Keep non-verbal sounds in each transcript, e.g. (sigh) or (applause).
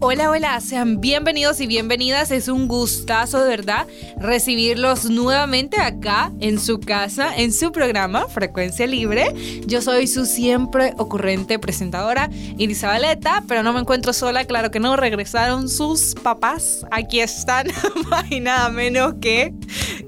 Hola, hola, sean bienvenidos y bienvenidas. Es un gustazo de verdad recibirlos nuevamente acá en su casa, en su programa Frecuencia Libre. Yo soy su siempre ocurrente presentadora, Irisabaleta, pero no me encuentro sola, claro que no, regresaron sus papás. Aquí están, (laughs) más y nada menos que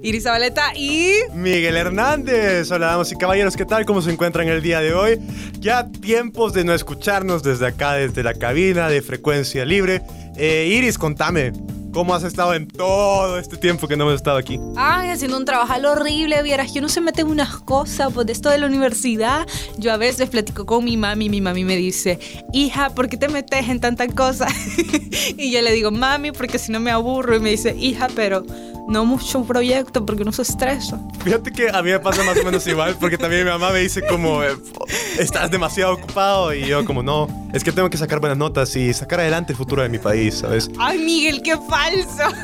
Irisabaleta y Miguel Hernández. Hola, damas y caballeros, ¿qué tal? ¿Cómo se encuentran el día de hoy? Ya tiempos de no escucharnos desde acá, desde la cabina de Frecuencia libre. Eh, Iris, contame, ¿Cómo has estado en todo este tiempo que no hemos estado aquí? Ay, haciendo un trabajo horrible, vieras que uno se mete en unas cosas, pues de esto de la universidad. Yo a veces platico con mi mami mi mami me dice, hija, ¿por qué te metes en tantas cosas? (laughs) y yo le digo, mami, porque si no me aburro. Y me dice, hija, pero no mucho proyecto porque no se estresa. Fíjate que a mí me pasa más o menos igual, porque también mi mamá me dice como, eh, estás demasiado ocupado y yo como, no, es que tengo que sacar buenas notas y sacar adelante el futuro de mi país, ¿sabes? Ay, Miguel, qué falso.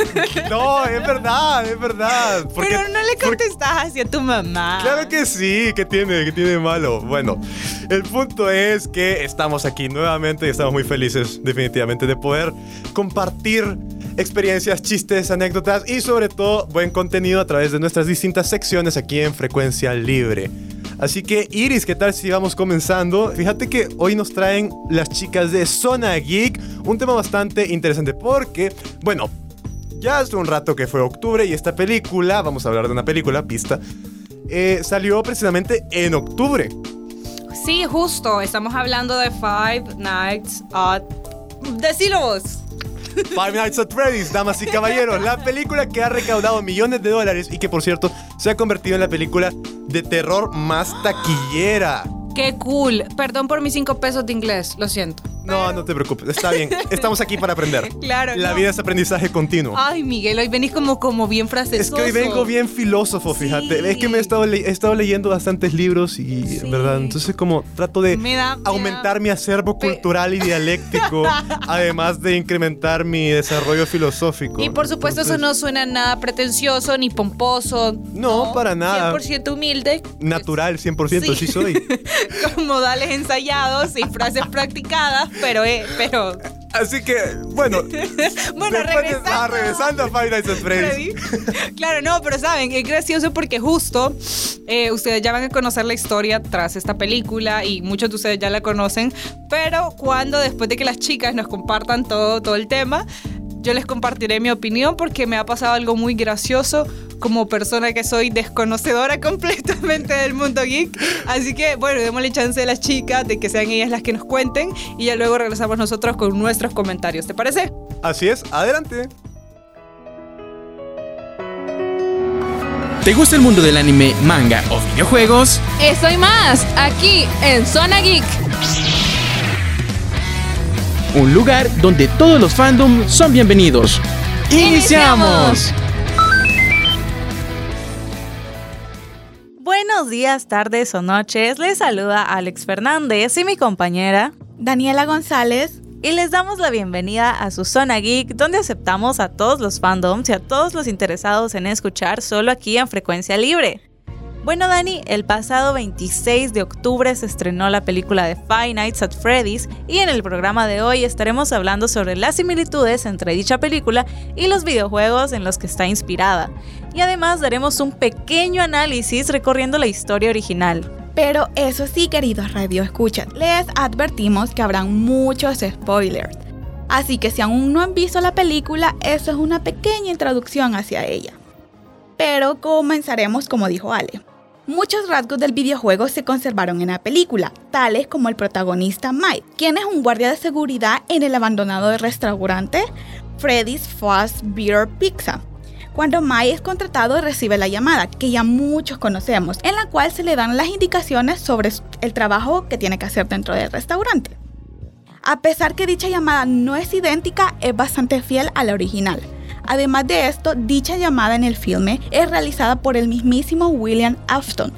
(laughs) No, es verdad, es verdad. Pero no le contestas hacia tu mamá. Claro que sí, que tiene, que tiene malo. Bueno, el punto es que estamos aquí nuevamente y estamos muy felices definitivamente de poder compartir experiencias, chistes, anécdotas y sobre todo buen contenido a través de nuestras distintas secciones aquí en Frecuencia Libre. Así que Iris, ¿qué tal si vamos comenzando? Fíjate que hoy nos traen las chicas de Zona Geek un tema bastante interesante porque, bueno, ya hace un rato que fue octubre y esta película, vamos a hablar de una película, pista, eh, salió precisamente en octubre. Sí, justo, estamos hablando de Five Nights at... Decilo vos. Five Nights at Freddy's, damas y caballeros, la película que ha recaudado millones de dólares y que por cierto se ha convertido en la película de terror más taquillera. Qué cool. Perdón por mis cinco pesos de inglés, lo siento. No, no te preocupes, está bien. Estamos aquí para aprender. (laughs) Claro. La vida es aprendizaje continuo. Ay, Miguel, hoy venís como, como bien frasesoso. Es que hoy vengo bien filósofo, fíjate. Es que me he estado, he estado leyendo bastantes libros y, ¿verdad? Entonces, como trato de aumentar mi acervo cultural y dialéctico, (laughs) además de incrementar mi desarrollo filosófico. Y por supuesto, eso no suena nada pretencioso ni pomposo. No, para nada. 100% humilde. Natural, 100%, sí soy. (laughs) (laughs) Con modales ensayados y frases practicadas pero, eh, pero Así que, bueno. (laughs) bueno, regresando. regresando a Five Nights at Freddy's. claro, no, pero saben, es gracioso porque justo eh, ustedes ya van a conocer la historia tras esta película y muchos de ustedes ya la conocen. Pero cuando después de que las chicas nos compartan todo, todo el tema, yo les compartiré mi opinión porque me ha pasado algo muy gracioso como persona que soy desconocedora (laughs) completamente del mundo geek. Así que, bueno, démosle chance a las chicas de que sean ellas las que nos cuenten y ya luego regresamos nosotros con nuestros comentarios. ¿Te parece? Así es, adelante. ¿Te gusta el mundo del anime, manga o videojuegos? Eso y más, aquí en Zona Geek. Un lugar donde todos los fandoms son bienvenidos. ¡Iniciamos! Buenos días, tardes o noches. Les saluda Alex Fernández y mi compañera Daniela González. Y les damos la bienvenida a su Zona Geek, donde aceptamos a todos los fandoms y a todos los interesados en escuchar solo aquí en Frecuencia Libre. Bueno, Dani, el pasado 26 de octubre se estrenó la película de Five Nights at Freddy's y en el programa de hoy estaremos hablando sobre las similitudes entre dicha película y los videojuegos en los que está inspirada. Y además daremos un pequeño análisis recorriendo la historia original. Pero eso sí, queridos radio escuchas, les advertimos que habrán muchos spoilers. Así que si aún no han visto la película, eso es una pequeña introducción hacia ella. Pero comenzaremos como dijo Ale. Muchos rasgos del videojuego se conservaron en la película, tales como el protagonista Mike, quien es un guardia de seguridad en el abandonado restaurante Freddy's Fast Beer Pizza. Cuando Mike es contratado recibe la llamada, que ya muchos conocemos, en la cual se le dan las indicaciones sobre el trabajo que tiene que hacer dentro del restaurante. A pesar que dicha llamada no es idéntica, es bastante fiel a la original Además de esto, dicha llamada en el filme es realizada por el mismísimo William Afton.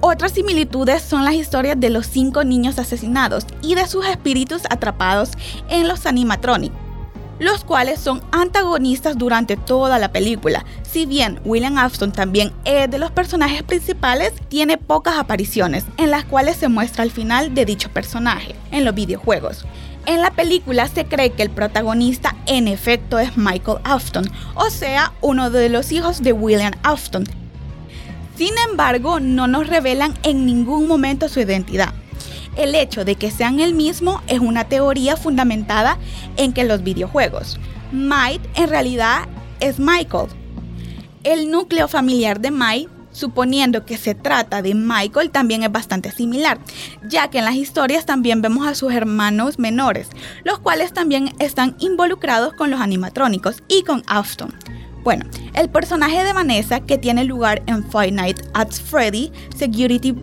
Otras similitudes son las historias de los cinco niños asesinados y de sus espíritus atrapados en los animatronics los cuales son antagonistas durante toda la película. Si bien William Afton también es de los personajes principales, tiene pocas apariciones en las cuales se muestra el final de dicho personaje en los videojuegos. En la película se cree que el protagonista en efecto es Michael Afton, o sea, uno de los hijos de William Afton. Sin embargo, no nos revelan en ningún momento su identidad. El hecho de que sean el mismo es una teoría fundamentada en que los videojuegos, Mike en realidad es Michael. El núcleo familiar de Mike, suponiendo que se trata de Michael, también es bastante similar, ya que en las historias también vemos a sus hermanos menores, los cuales también están involucrados con los animatrónicos y con Afton. Bueno, el personaje de Vanessa, que tiene lugar en Five Nights at Freddy Security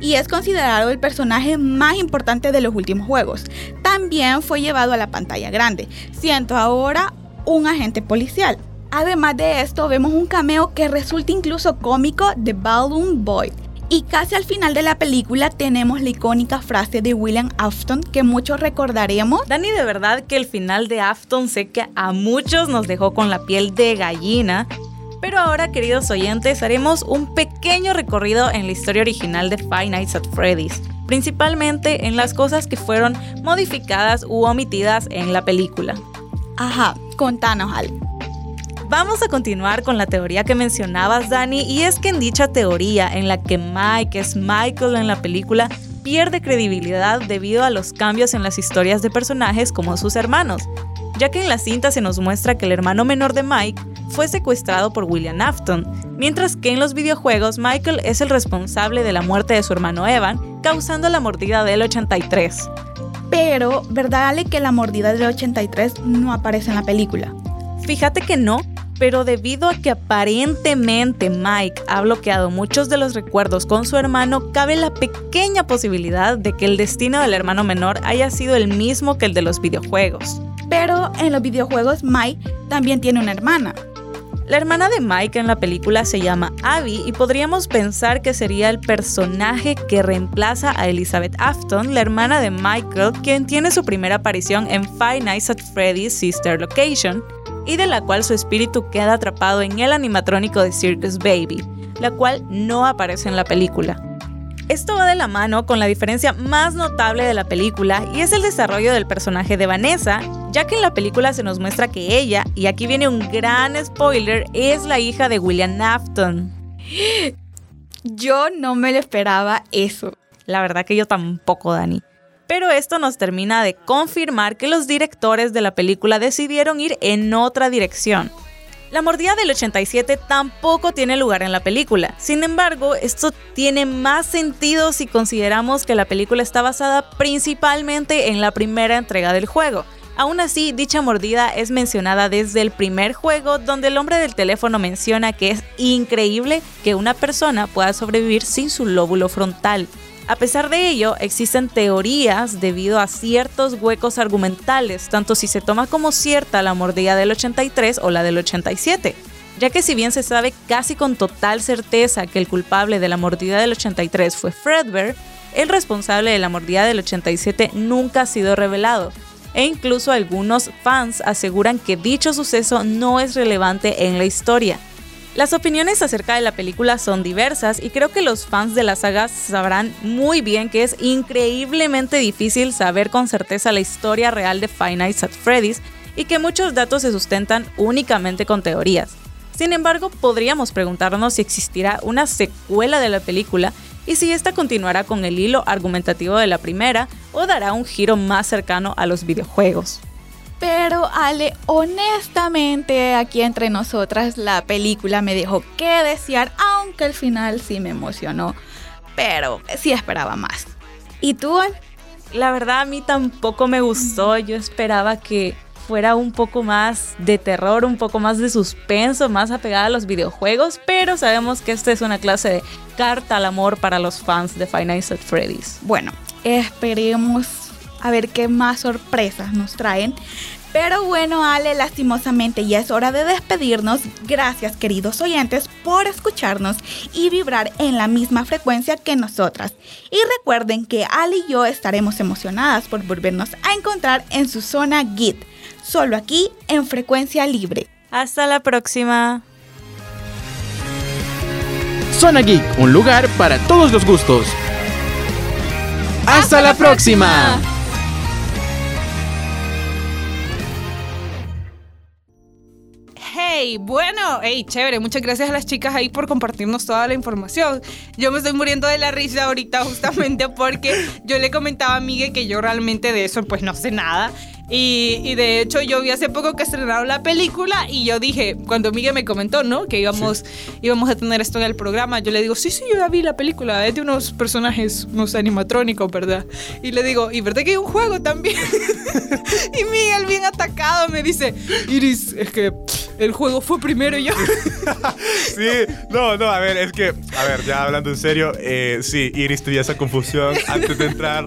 y es considerado el personaje más importante de los últimos juegos. También fue llevado a la pantalla grande, siendo ahora un agente policial. Además de esto, vemos un cameo que resulta incluso cómico de Balloon Boy. Y casi al final de la película tenemos la icónica frase de William Afton que muchos recordaremos. Dani, de verdad que el final de Afton sé que a muchos nos dejó con la piel de gallina pero ahora, queridos oyentes, haremos un pequeño recorrido en la historia original de Five Nights at Freddy's, principalmente en las cosas que fueron modificadas u omitidas en la película. Ajá, contanos algo. Vamos a continuar con la teoría que mencionabas, Dani, y es que en dicha teoría, en la que Mike es Michael en la película, pierde credibilidad debido a los cambios en las historias de personajes como sus hermanos, ya que en la cinta se nos muestra que el hermano menor de Mike fue secuestrado por William Afton, mientras que en los videojuegos Michael es el responsable de la muerte de su hermano Evan, causando la mordida del 83. Pero, ¿verdad Ale que la mordida del 83 no aparece en la película? Fíjate que no, pero debido a que aparentemente Mike ha bloqueado muchos de los recuerdos con su hermano, cabe la pequeña posibilidad de que el destino del hermano menor haya sido el mismo que el de los videojuegos. Pero en los videojuegos Mike también tiene una hermana. La hermana de Mike en la película se llama Abby y podríamos pensar que sería el personaje que reemplaza a Elizabeth Afton, la hermana de Michael, quien tiene su primera aparición en Five Nights at Freddy's Sister Location, y de la cual su espíritu queda atrapado en el animatrónico de Circus Baby, la cual no aparece en la película. Esto va de la mano con la diferencia más notable de la película y es el desarrollo del personaje de Vanessa, ya que en la película se nos muestra que ella, y aquí viene un gran spoiler, es la hija de William Afton. (gasps) Yo no me lo esperaba eso. La verdad que yo tampoco, Dani. Pero esto nos termina de confirmar que los directores de la película decidieron ir en otra dirección. La mordida del 87 tampoco tiene lugar en la película. Sin embargo, esto tiene más sentido si consideramos que la película está basada principalmente en la primera entrega del juego. Aún así, dicha mordida es mencionada desde el primer juego donde el hombre del teléfono menciona que es increíble que una persona pueda sobrevivir sin su lóbulo frontal. A pesar de ello, existen teorías debido a ciertos huecos argumentales, tanto si se toma como cierta la mordida del 83 o la del 87, ya que si bien se sabe casi con total certeza que el culpable de la mordida del 83 fue Fredbear, el responsable de la mordida del 87 nunca ha sido revelado, e incluso algunos fans aseguran que dicho suceso no es relevante en la historia. Las opiniones acerca de la película son diversas y creo que los fans de la saga sabrán muy bien que es increíblemente difícil saber con certeza la historia real de Five Nights at Freddy's y que muchos datos se sustentan únicamente con teorías. Sin embargo, podríamos preguntarnos si existirá una secuela de la película y si esta continuará con el hilo argumentativo de la primera o dará un giro más cercano a los videojuegos. Pero Ale, honestamente, aquí entre nosotras la película me dejó que desear, aunque al final sí me emocionó. Pero sí esperaba más. ¿Y tú? La verdad a mí tampoco me gustó. Yo esperaba que fuera un poco más de terror, un poco más de suspenso, más apegada a los videojuegos, pero sabemos que esta es una clase de carta al amor para los fans de Five Nights at Freddy's. Bueno, esperemos a ver qué más sorpresas nos traen. Pero bueno, Ale, lastimosamente ya es hora de despedirnos. Gracias, queridos oyentes, por escucharnos y vibrar en la misma frecuencia que nosotras. Y recuerden que Ale y yo estaremos emocionadas por volvernos a encontrar en su zona Git, solo aquí en frecuencia libre. Hasta la próxima. Zona Geek, un lugar para todos los gustos. ¡Hasta, la próxima! Hey, bueno, hey, chévere. Muchas gracias a las chicas ahí por compartirnos toda la información. Yo me estoy muriendo de la risa ahorita justamente porque yo le comentaba a Miguel que yo realmente de eso pues no sé nada. Y, y de hecho yo vi hace poco que estrenaron la película y yo dije, cuando Miguel me comentó, ¿no? Que íbamos, íbamos a tener esto en el programa, yo le digo, sí, sí, yo ya vi la película, es de unos personajes, unos animatrónicos, ¿verdad? Y le digo, ¿y verdad que hay un juego también? (laughs) y Miguel bien atacado me dice, Iris, es que el juego fue primero y yo... (laughs) Sí, no, no, a ver, es que, a ver, ya hablando en serio, eh, sí, Iris tenía esa confusión (laughs) antes de entrar.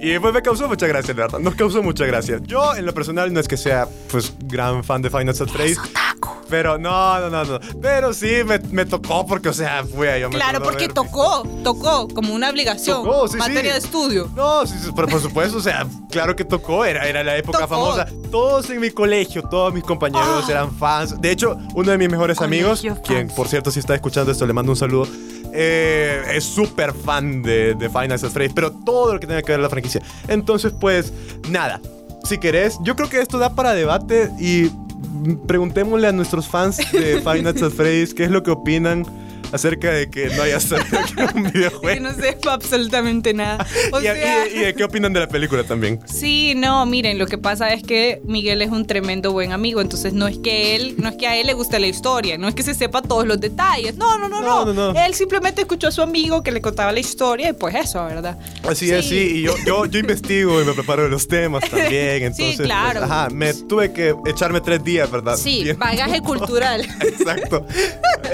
Y pues me causó mucha gracia, la verdad. Nos causó mucha gracia. Yo, en lo personal, no es que sea, pues, gran fan de Final Fantasy 3. Pero no, no, no, no. Pero sí me, me tocó porque, o sea, fui a yo me Claro, acuerdo porque ver- tocó, tocó como una obligación. Tocó, sí, sí. materia de estudio. No, sí, sí, por, por supuesto, o sea, claro que tocó, era, era la época Tocó. famosa. Todos en mi colegio, todos mis compañeros Ah. eran fans. De hecho, uno de mis mejores amigos, Colegio quien fans. por cierto, si está escuchando esto, le mando un saludo, eh, es súper fan de, de Final Fantasy 3, pero todo lo que tenga que ver la franquicia. Entonces, pues, nada. Si querés, yo creo que esto da para debate y preguntémosle a nuestros fans de Final Fantasy 3 qué es lo que opinan acerca de que no haya salido un Que videojuego. no sepa absolutamente nada. (laughs) O y, sea, y- y qué opinan de la película también. Sí, no, miren, lo que pasa es que Miguel es un tremendo buen amigo, entonces no es que él, no es que a él le guste la historia, no es que se sepa todos los detalles, no, no, no, no, No, no, no. él simplemente escuchó a su amigo que le contaba la historia y pues eso, ¿verdad? Así Sí. es, sí, y yo, yo, yo investigo y me preparo de los temas (laughs) también, entonces, pues, claro. ajá, me tuve que echarme tres días, ¿verdad? Sí, Viendo bagaje (laughs) cultural. Exacto,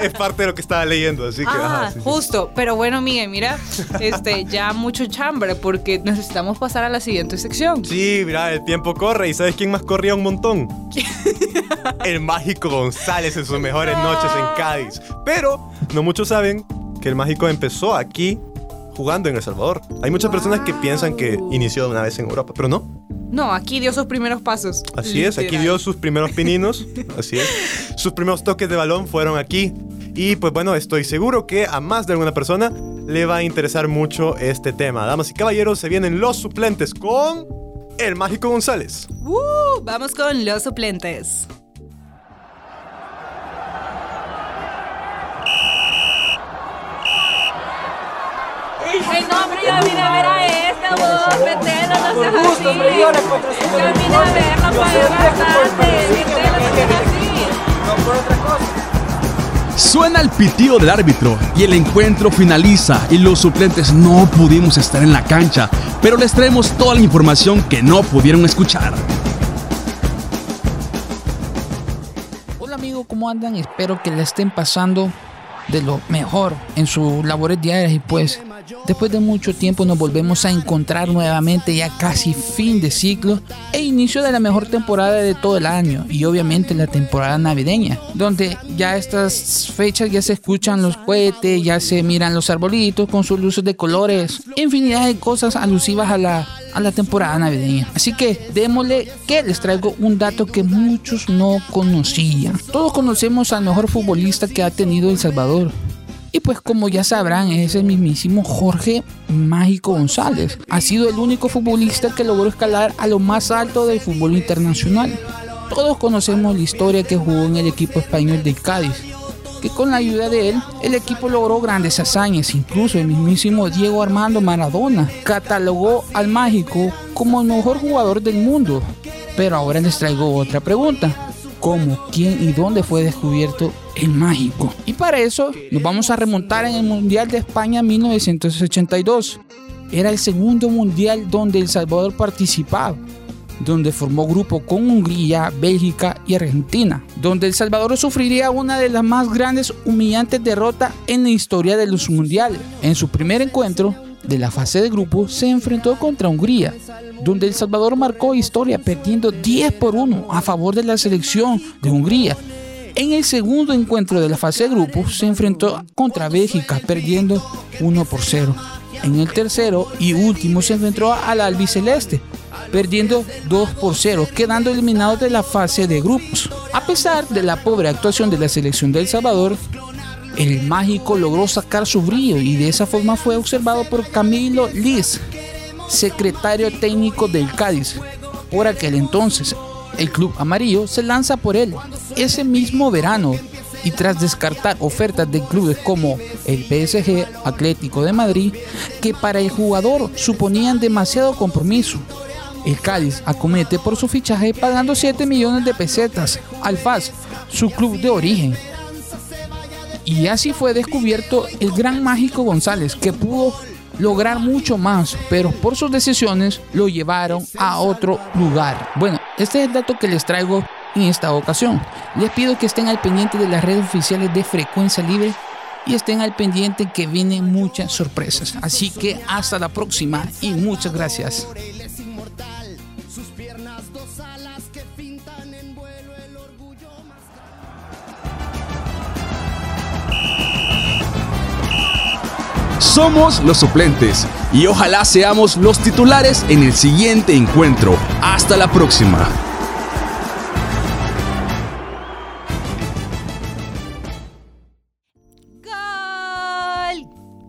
es parte de lo que estaba leyendo, así que, Ah, ajá, sí, sí. justo. Pero bueno, Miguel, mira, este, ya mucho chambre porque necesitamos pasar a la siguiente sección. Sí, mira, el tiempo corre y ¿sabes quién más corría un montón? el mágico González en sus mejores noches en Cádiz. Pero no muchos saben que el mágico empezó aquí jugando en El Salvador. Hay muchas personas que piensan que inició una vez en Europa, pero no. No, aquí dio sus primeros pasos. Así es, aquí dio sus primeros pininos, así es. (laughs) Sus primeros toques de balón fueron aquí. Y pues bueno, estoy seguro que a más de alguna persona le va a interesar mucho este tema. Damas y caballeros, se vienen los suplentes con el Mágico González. ¡Uh! vamos con los suplentes. Ay, no, hombre, yo vine a ver a este, vos, metelo, no seas así. Vine a verlo, pagué bastante, metelo, no seas así. Suena el pitido del árbitro y el encuentro finaliza y los suplentes no pudimos estar en la cancha, pero les traemos toda la información que no pudieron escuchar. Hola amigo, ¿cómo andan? Espero que la estén pasando de lo mejor en sus labores diarias y pues después de mucho tiempo nos volvemos a encontrar nuevamente ya casi fin de ciclo e inicio de la mejor temporada de todo el año y obviamente la temporada navideña donde ya estas fechas ya se escuchan los cohetes, ya se miran los arbolitos con sus luces de colores, infinidad de cosas alusivas a la a la temporada navideña. Así que démosle que les traigo un dato que muchos no conocían. Todos conocemos al mejor futbolista que ha tenido El Salvador. Y pues como ya sabrán, es el mismísimo Jorge Mágico González. Ha sido el único futbolista que logró escalar a lo más alto del fútbol internacional. Todos conocemos la historia que jugó en el equipo español del Cádiz, que con la ayuda de él, el equipo logró grandes hazañas. Incluso el mismísimo Diego Armando Maradona catalogó al mágico como el mejor jugador del mundo. Pero ahora les traigo otra pregunta. ¿Cómo, quién y dónde fue descubierto el mágico? Y para eso nos vamos a remontar en el Mundial de España 1982. Era el segundo mundial donde El Salvador participaba donde formó grupo con Hungría, Bélgica y Argentina, donde El Salvador sufriría una de las más grandes humillantes derrotas en la historia de los mundiales. En su primer encuentro, de la fase de grupo se enfrentó contra Hungría, donde El Salvador marcó historia perdiendo 10 por 1 a favor de la selección de Hungría. En el segundo encuentro de la fase de grupo se enfrentó contra Bélgica perdiendo 1 por 0. En el tercero y último se enfrentó al albiceleste perdiendo 2 por 0, quedando eliminados de la fase de grupos. A pesar de la pobre actuación de la selección de El Salvador, el mágico logró sacar su brillo y de esa forma fue observado por Camilo Liz, secretario técnico del Cádiz. Por aquel entonces, el club amarillo se lanza por él. Ese mismo verano, y tras descartar ofertas de clubes como el PSG Atlético de Madrid, que para el jugador suponían demasiado compromiso, el Cádiz acomete por su fichaje pagando 7 millones de pesetas al FAS, su club de origen. Y así fue descubierto el gran mágico González, que pudo lograr mucho más, pero por sus decisiones lo llevaron a otro lugar. Bueno, este es el dato que les traigo en esta ocasión. Les pido que estén al pendiente de las redes oficiales de Frecuencia Libre y estén al pendiente que vienen muchas sorpresas. Así que hasta la próxima y muchas gracias. Somos los suplentes y ojalá seamos los titulares en el siguiente encuentro. Hasta la próxima.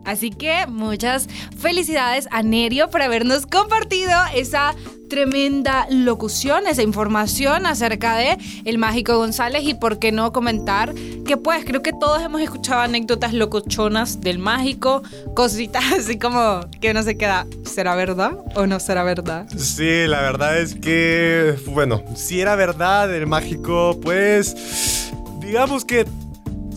Así que muchas felicidades a Nerio por habernos compartido esa tremenda locución, esa información acerca de el mágico González y por qué no comentar que pues creo que todos hemos escuchado anécdotas locochonas del mágico, cositas (laughs) así como que no se queda, ¿será verdad o no será verdad? Sí, la verdad es que, bueno, si era verdad el mágico, pues digamos que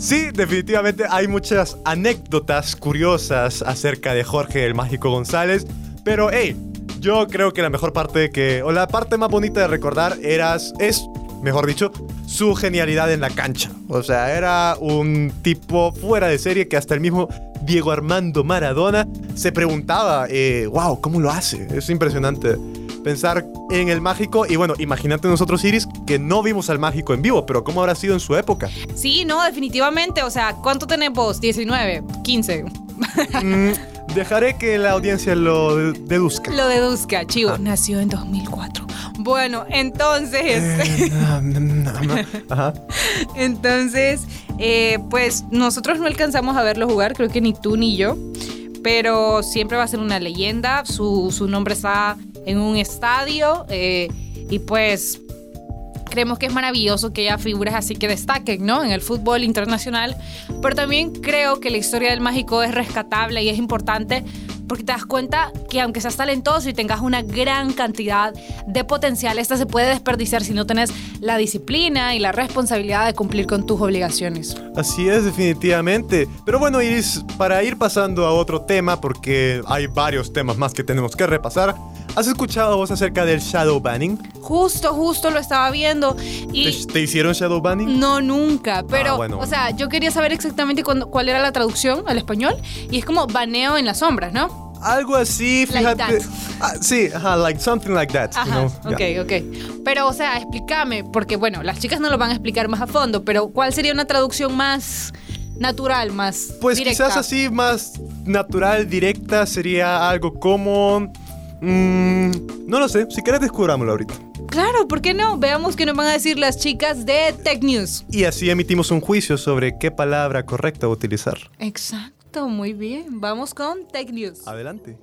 sí, definitivamente hay muchas anécdotas curiosas acerca de Jorge el mágico González, pero hey, yo creo que la mejor parte que, o la parte más bonita de recordar eras, es, mejor dicho, su genialidad en la cancha. O sea, era un tipo fuera de serie que hasta el mismo Diego Armando Maradona se preguntaba, eh, wow, ¿cómo lo hace? Es impresionante pensar en el mágico y bueno, imagínate nosotros Iris que no vimos al mágico en vivo, pero ¿cómo habrá sido en su época? Sí, no, definitivamente, o sea, ¿cuánto tenemos? 19, 15. Mm, dejaré que la audiencia lo deduzca. Lo deduzca, chivo. Nació en 2004. Bueno, entonces... Eh, (laughs) Ajá. Entonces, eh, pues nosotros no alcanzamos a verlo jugar, creo que ni tú ni yo, pero siempre va a ser una leyenda, su, su nombre está en un estadio eh, y pues creemos que es maravilloso que haya figuras así que destaquen, ¿no? En el fútbol internacional, pero también creo que la historia del mágico es rescatable y es importante porque te das cuenta que aunque seas talentoso y tengas una gran cantidad de potencial, esta se puede desperdiciar si no tenés la disciplina y la responsabilidad de cumplir con tus obligaciones. Así es, definitivamente. Pero bueno, Iris, para ir pasando a otro tema, porque hay varios temas más que tenemos que repasar, ¿has escuchado vos acerca del shadow banning? Justo, justo lo estaba viendo y... ¿Te, te hicieron shadow banning? No, nunca. Pero, Ah, bueno, o sea, yo quería saber exactamente cuándo- cuál era la traducción al español. Y es como baneo en las sombras, ¿no? Algo así, Like fíjate. that. Ah, sí, ajá, like something like that. you Ajá, know, ok, yeah. ok. Pero, o sea, explícame, porque bueno, las chicas no lo van a explicar más a fondo, pero ¿cuál sería una traducción más natural, más Pues directa? quizás así más natural, directa, sería algo como... mm, no lo sé, si querés descubrámoslo ahorita. Claro, ¿por qué no? Veamos qué nos van a decir las chicas de Tech News. Y así emitimos un juicio sobre qué palabra correcta utilizar. Exacto, muy bien. Vamos con Tech News. Adelante.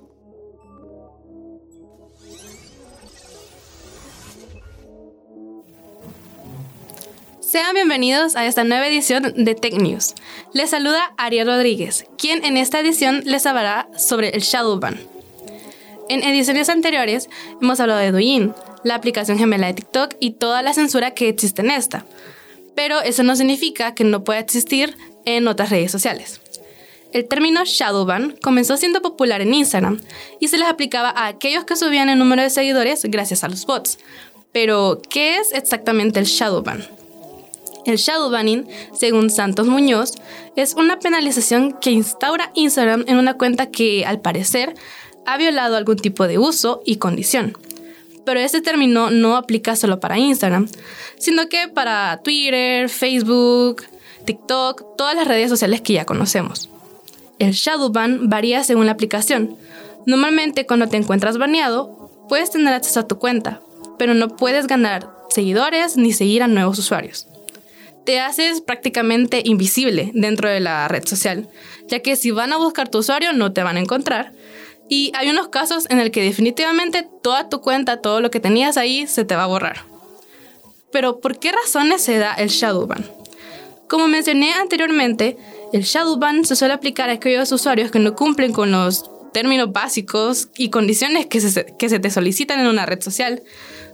Sean bienvenidos a esta nueva edición de Tech News. Les saluda Ariel Rodríguez, quien en esta edición les hablará sobre el Shadowban. En ediciones anteriores hemos hablado de Douyin, la aplicación gemela de TikTok y toda la censura que existe en esta. Pero eso no significa que no pueda existir en otras redes sociales. El término Shadowban comenzó siendo popular en Instagram y se les aplicaba a aquellos que subían el número de seguidores gracias a los bots. Pero, ¿qué es exactamente el Shadowban? El shadowbanning, según Santos Muñoz, es una penalización que instaura Instagram en una cuenta que, al parecer, ha violado algún tipo de uso y condición. Pero este término no aplica solo para Instagram, sino que para Twitter, Facebook, TikTok, todas las redes sociales que ya conocemos. El shadowban varía según la aplicación. Normalmente cuando te encuentras baneado, puedes tener acceso a tu cuenta, pero no puedes ganar seguidores ni seguir a nuevos usuarios te haces prácticamente invisible dentro de la red social, ya que si van a buscar tu usuario no te van a encontrar. Y hay unos casos en el que definitivamente toda tu cuenta, todo lo que tenías ahí, se te va a borrar. Pero ¿por qué razones se da el shadowban? Como mencioné anteriormente, el shadowban se suele aplicar a aquellos usuarios que no cumplen con los términos básicos y condiciones que se, que se te solicitan en una red social,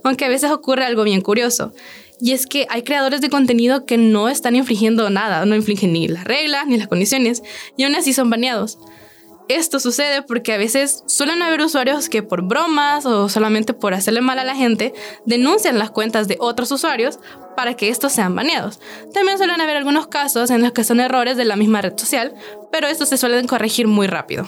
aunque a veces ocurre algo bien curioso, y es que hay creadores de contenido que no están infringiendo nada, no infringen ni las reglas ni las condiciones, y aún así son baneados. Esto sucede porque a veces suelen haber usuarios que por bromas o solamente por hacerle mal a la gente denuncian las cuentas de otros usuarios para que estos sean baneados. También suelen haber algunos casos en los que son errores de la misma red social, pero estos se suelen corregir muy rápido.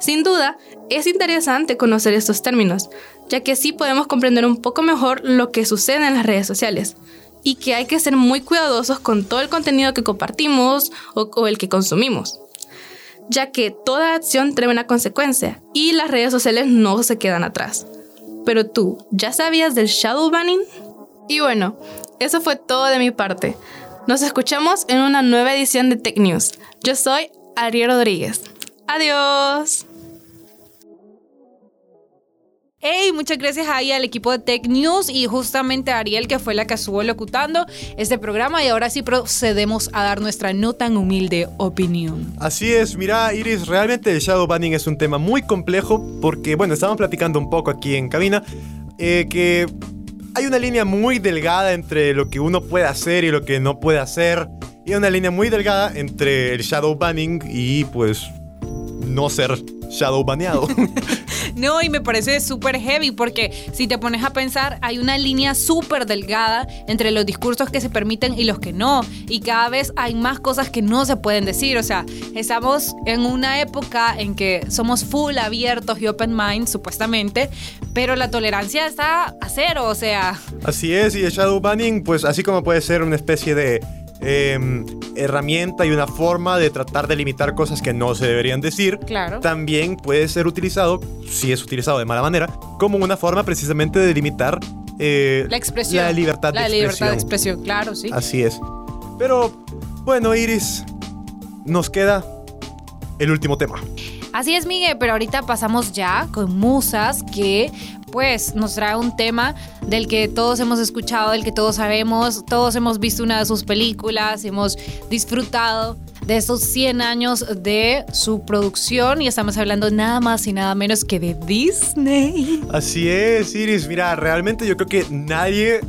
Sin duda, es interesante conocer estos términos, ya que así podemos comprender un poco mejor lo que sucede en las redes sociales y que hay que ser muy cuidadosos con todo el contenido que compartimos o, el que consumimos, ya que toda acción trae una consecuencia y las redes sociales no se quedan atrás. Pero tú, ¿ya sabías del shadow banning? Y bueno, eso fue todo de mi parte. Nos escuchamos en una nueva edición de Tech News. Yo soy Ariel Rodríguez. Adiós. Hey, muchas gracias ahí al equipo de Tech News y justamente a Ariel que fue la que estuvo locutando este programa y ahora sí procedemos a dar nuestra no tan humilde opinión. Así es, mira Iris, realmente el shadow banning es un tema muy complejo porque, bueno, estábamos platicando un poco aquí en cabina eh, que hay una línea muy delgada entre lo que uno puede hacer y lo que no puede hacer y una línea muy delgada entre el shadow banning y pues no ser shadow baneado. (laughs) (laughs) No, y me parece súper heavy porque si te pones a pensar, hay una línea súper delgada entre los discursos que se permiten y los que no. Y cada vez hay más cosas que no se pueden decir. O sea, estamos en una época en que somos full abiertos y open mind, supuestamente, pero la tolerancia está a cero, o sea. Así es, y el shadow banning, pues así como puede ser una especie de Em, herramienta y una forma de tratar de limitar cosas que no se deberían decir, claro. también puede ser utilizado, si es utilizado de mala manera, como una forma precisamente de limitar eh, la expresión. La libertad de expresión. La libertad de expresión, claro, sí. Así es. Pero, bueno, Iris, nos queda el último tema. Así es, Miguel, pero ahorita pasamos ya con musas que pues nos trae un tema del que todos hemos escuchado, del que todos sabemos, todos hemos visto una de sus películas, hemos disfrutado de esos 100 años de su producción y estamos hablando nada más y nada menos que de Disney. Así es, Iris. Mira, realmente yo creo que nadie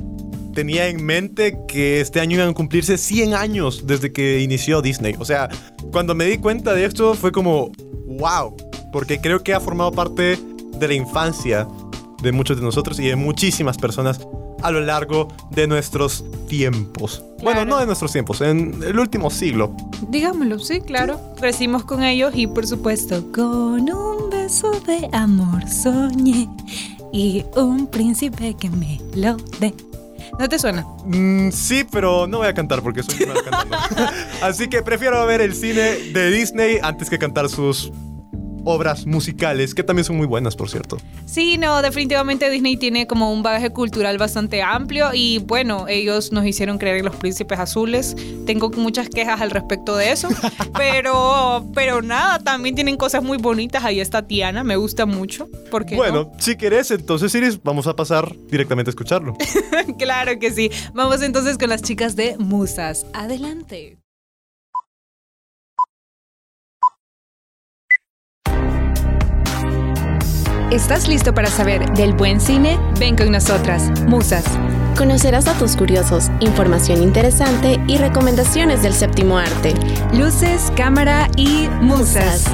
tenía en mente que este año iban a cumplirse 100 años desde que inició Disney. O sea, cuando me di cuenta de esto fue como, wow, porque creo que ha formado parte de la infancia de muchos de nosotros y de muchísimas personas a lo largo de nuestros tiempos. Bueno, no de nuestros tiempos, en el último siglo. Digámoslo, sí, claro. Crecimos con ellos y por supuesto con un beso de amor soñé y un príncipe que me lo dé. ¿No te suena? Mm, sí, pero no voy a cantar porque soy cantando. (laughs) Así que prefiero ver el cine de Disney antes que cantar sus obras musicales, que también son muy buenas, por cierto. Sí, no, definitivamente Disney tiene como un bagaje cultural bastante amplio y bueno, ellos nos hicieron creer en los príncipes azules. Tengo muchas quejas al respecto de eso, (laughs) pero, pero nada, también tienen cosas muy bonitas. Ahí está Tiana, me gusta mucho. porque bueno, si querés, entonces Iris, vamos a pasar directamente a escucharlo. (laughs) claro que sí. Vamos entonces con las chicas de Musas. Adelante. ¿Estás listo para saber del buen cine? Ven con nosotras, Musas. Conocerás datos curiosos, información interesante y recomendaciones del séptimo arte. Luces, cámara y musas.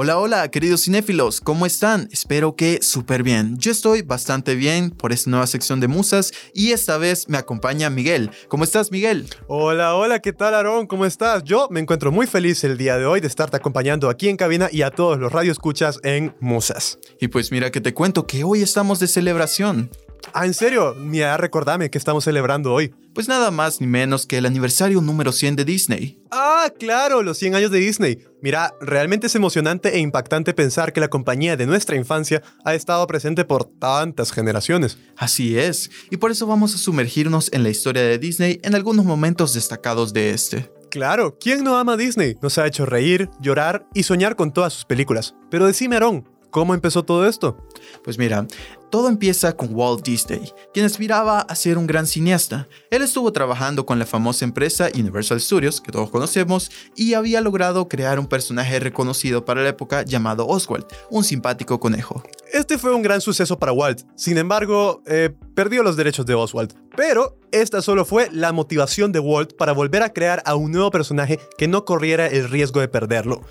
Hola, hola, queridos cinéfilos, ¿cómo están? Espero que súper bien. Yo estoy bastante bien por esta nueva sección de musas y esta vez me acompaña Miguel. ¿Cómo estás, Miguel? Hola, hola, ¿qué tal, Aarón? ¿Cómo estás? Yo me encuentro muy feliz el día de hoy de estarte acompañando aquí en cabina y a todos los radioescuchas en Musas. Y pues mira que te cuento que hoy estamos de celebración. Ah, ¿en serio? Mira, recordame que estamos celebrando hoy. Pues nada más ni menos que el aniversario número 100 de Disney. Ah, claro, los 100 años de Disney. Mira, realmente es emocionante e impactante pensar que la compañía de nuestra infancia ha estado presente por tantas generaciones. Así es, y por eso vamos a sumergirnos en la historia de Disney en algunos momentos destacados de este. Claro, ¿quién no ama a Disney? Nos ha hecho reír, llorar y soñar con todas sus películas. Pero decime, Aarón, ¿Cómo empezó todo esto? Pues mira, todo empieza con Walt Disney, quien aspiraba a ser un gran cineasta. Él estuvo trabajando con la famosa empresa Universal Studios, que todos conocemos, y había logrado crear un personaje reconocido para la época llamado Oswald, un simpático conejo. Este fue un gran suceso para Walt, sin embargo, eh, perdió los derechos de Oswald. Pero esta solo fue la motivación de Walt para volver a crear a un nuevo personaje que no corriera el riesgo de perderlo.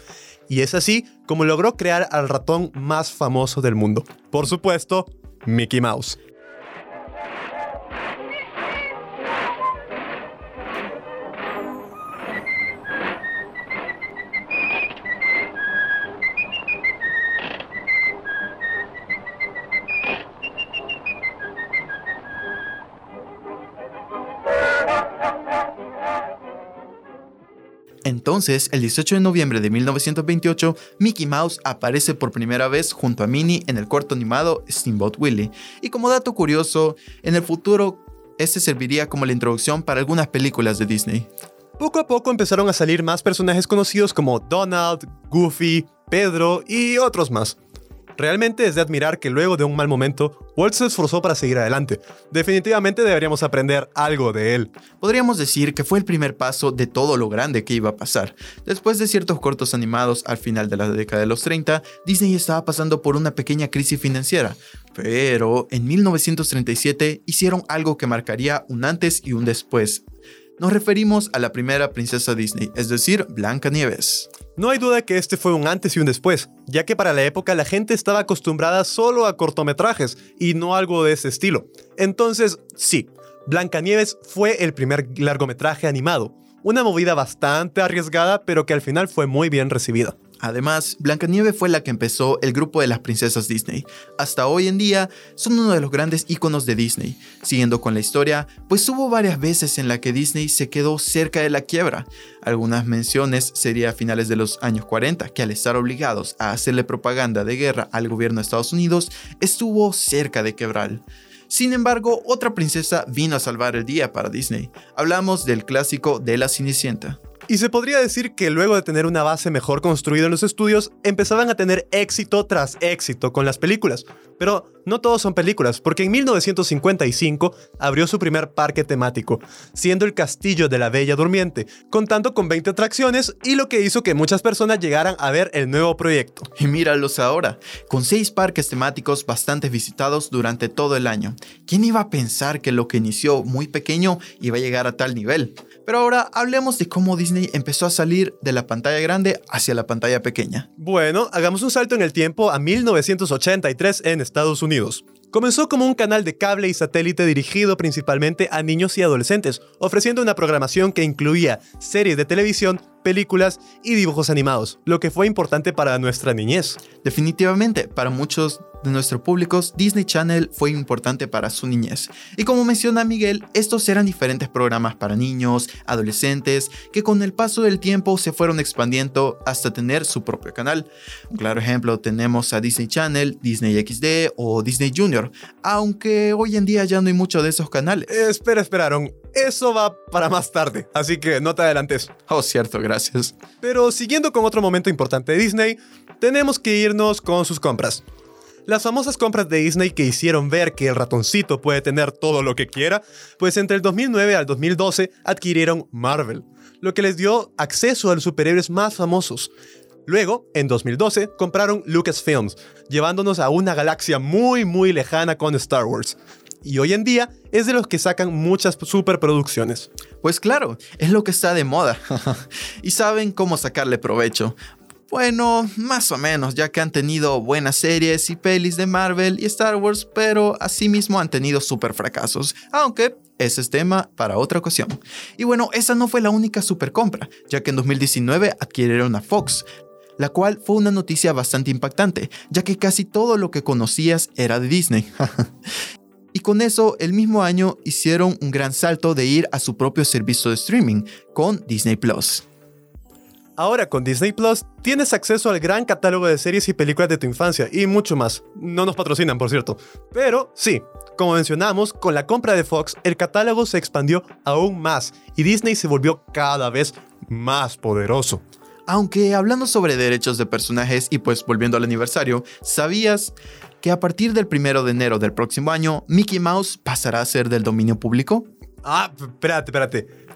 Y es así como logró crear al ratón más famoso del mundo. Por supuesto, Mickey Mouse. Entonces, el 18 de noviembre de 1928, Mickey Mouse aparece por primera vez junto a Minnie en el corto animado Steamboat Willie. Y como dato curioso, en el futuro, este serviría como la introducción para algunas películas de Disney. Poco a poco empezaron a salir más personajes conocidos como Donald, Goofy, Pedro y otros más. Realmente es de admirar que luego de un mal momento, Walt se esforzó para seguir adelante. Definitivamente deberíamos aprender algo de él. Podríamos decir que fue el primer paso de todo lo grande que iba a pasar. Después de ciertos cortos animados al final de la década de los 30, Disney estaba pasando por una pequeña crisis financiera. Pero en 1937 hicieron algo que marcaría un antes y un después nos referimos a la primera princesa Disney, es decir, Blancanieves. No hay duda que este fue un antes y un después, ya que para la época la gente estaba acostumbrada solo a cortometrajes y no algo de ese estilo. Entonces, sí, Blancanieves fue el primer largometraje animado, una movida bastante arriesgada, pero que al final fue muy bien recibida. Además, Blancanieves fue la que empezó el grupo de las princesas Disney. Hasta hoy en día son uno de los grandes iconos de Disney. Siguiendo con la historia, pues hubo varias veces en la que Disney se quedó cerca de la quiebra. Algunas menciones sería a finales de los años 40, que al estar obligados a hacerle propaganda de guerra al gobierno de Estados Unidos, estuvo cerca de quebrar. Sin embargo, otra princesa vino a salvar el día para Disney. Hablamos del clásico de la Cenicienta. Y se podría decir que luego de tener una base mejor construida en los estudios, empezaban a tener éxito tras éxito con las películas. Pero no todos son películas, porque en 1955 abrió su primer parque temático, siendo el Castillo de la Bella Durmiente, contando con 20 atracciones y lo que hizo que muchas personas llegaran a ver el nuevo proyecto. Y míralos ahora, con 6 parques temáticos bastante visitados durante todo el año. ¿Quién iba a pensar que lo que inició muy pequeño iba a llegar a tal nivel? Pero ahora hablemos de cómo Disney empezó a salir de la pantalla grande hacia la pantalla pequeña. Bueno, hagamos un salto en el tiempo a 1983 en Estados Unidos. Comenzó como un canal de cable y satélite dirigido principalmente a niños y adolescentes, ofreciendo una programación que incluía series de televisión, películas y dibujos animados, lo que fue importante para nuestra niñez. Definitivamente, para muchos de nuestros públicos, Disney Channel fue importante para su niñez. Y como menciona Miguel, estos eran diferentes programas para niños, adolescentes, que con el paso del tiempo se fueron expandiendo hasta tener su propio canal. Un claro ejemplo tenemos a Disney Channel, Disney XD o Disney Junior, aunque hoy en día ya no hay mucho de esos canales. espera, esperaron. Eso va para más tarde, así que no te adelantes. Oh, cierto, gracias. Pero siguiendo con otro momento importante de Disney, tenemos que irnos con sus compras. Las famosas compras de Disney que hicieron ver que el ratoncito puede tener todo lo que quiera, pues entre el 2009 al 2012 adquirieron Marvel, lo que les dio acceso a los superhéroes más famosos. Luego, en 2012, compraron Lucasfilms, llevándonos a una galaxia muy muy lejana con Star Wars. Y hoy en día es de los que sacan muchas superproducciones. Pues claro, es lo que está de moda. (laughs) y saben cómo sacarle provecho. Bueno, más o menos, ya que han tenido buenas series y pelis de Marvel y Star Wars, pero asimismo han tenido super fracasos, aunque ese es tema para otra ocasión. Y bueno, esa no fue la única super compra, ya que en 2019 adquirieron a Fox, la cual fue una noticia bastante impactante, ya que casi todo lo que conocías era de Disney. (laughs) y con eso, el mismo año hicieron un gran salto de ir a su propio servicio de streaming, con Disney Plus. Ahora con Disney Plus tienes acceso al gran catálogo de series y películas de tu infancia y mucho más. No nos patrocinan, por cierto. Pero sí, como mencionamos, con la compra de Fox, el catálogo se expandió aún más y Disney se volvió cada vez más poderoso. Aunque hablando sobre derechos de personajes y pues volviendo al aniversario, ¿sabías que a partir del primero de enero del próximo año, Mickey Mouse pasará a ser del dominio público? Ah, espérate, espérate.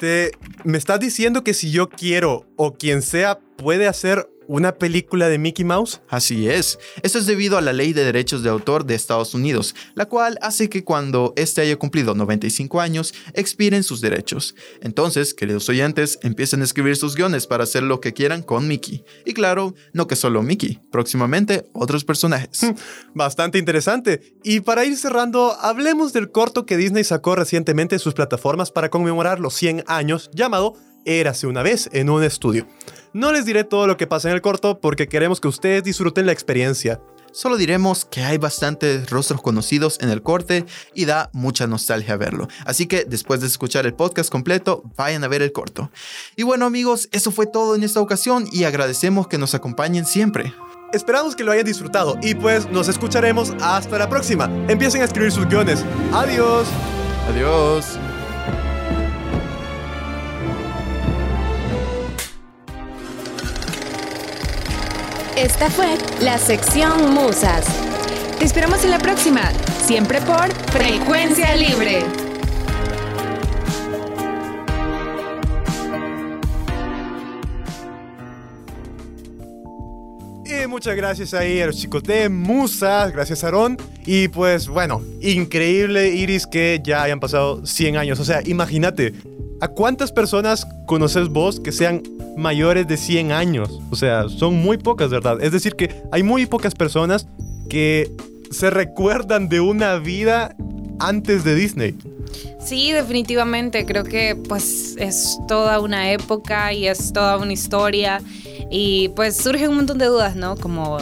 Te, ¿Me estás diciendo que si yo quiero o quien sea puede hacer una película de Mickey Mouse? Así es. Esto es debido a la ley de derechos de autor de Estados Unidos, la cual hace que cuando éste haya cumplido 95 años, expiren sus derechos. Entonces, queridos oyentes, empiecen a escribir sus guiones para hacer lo que quieran con Mickey. Y claro, no que solo Mickey, próximamente otros personajes. (laughs) Bastante interesante. Y para ir cerrando, hablemos del corto que Disney sacó recientemente en sus plataformas para conmemorar los 100 años, llamado Érase una vez en un estudio. No les diré todo lo que pasa en el corto porque queremos que ustedes disfruten la experiencia. Solo diremos que hay bastantes rostros conocidos en el corte y da mucha nostalgia verlo. Así que después de escuchar el podcast completo, vayan a ver el corto. Y bueno amigos, eso fue todo en esta ocasión y agradecemos que nos acompañen siempre. Esperamos que lo hayan disfrutado y pues nos escucharemos hasta la próxima. Empiecen a escribir sus guiones. Adiós. Adiós. Esta fue la sección Musas. Te esperamos en la próxima, siempre por Frecuencia Libre. Muchas gracias ahí a los chicos de Musas, gracias Aarón. Y pues bueno, increíble Iris que ya hayan pasado 100 años. O sea, imagínate, ¿a cuántas personas conoces vos que sean mayores de 100 años? O sea, son muy pocas, ¿verdad? Es decir, que hay muy pocas personas que se recuerdan de una vida antes de Disney. Sí, definitivamente. Creo que pues es toda una época y es toda una historia. Y pues surgen un montón de dudas, ¿no? Como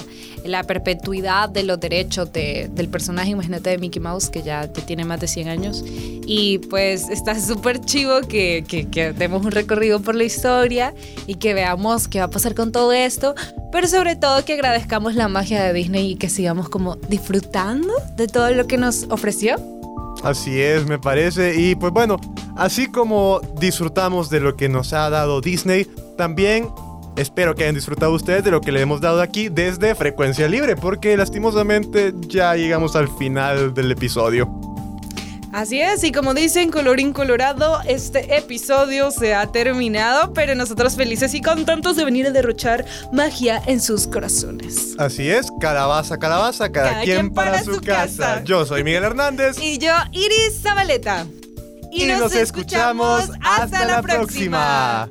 la perpetuidad de los derechos de- del personaje, imagínate de Mickey Mouse, que ya, tiene más de 100 años. Y pues está súper chivo que, que, que demos un recorrido por la historia y que veamos qué va a pasar con todo esto. Pero sobre todo que agradezcamos la magia de Disney y que sigamos como disfrutando de todo lo que nos ofreció. Así es, me parece. Y pues bueno, así como disfrutamos de lo que nos ha dado Disney, también espero que hayan disfrutado ustedes de lo que le hemos dado aquí desde Frecuencia Libre, porque lastimosamente ya llegamos al final del episodio. Así es, y como dicen, colorín colorado, este episodio se ha terminado, pero nosotros felices y contentos de venir a derrochar magia en sus corazones. Así es, calabaza, calabaza, cada, quien, para, su casa. Yo soy Miguel Hernández. Y yo, Iris Zabaleta. Y nos escuchamos hasta la próxima.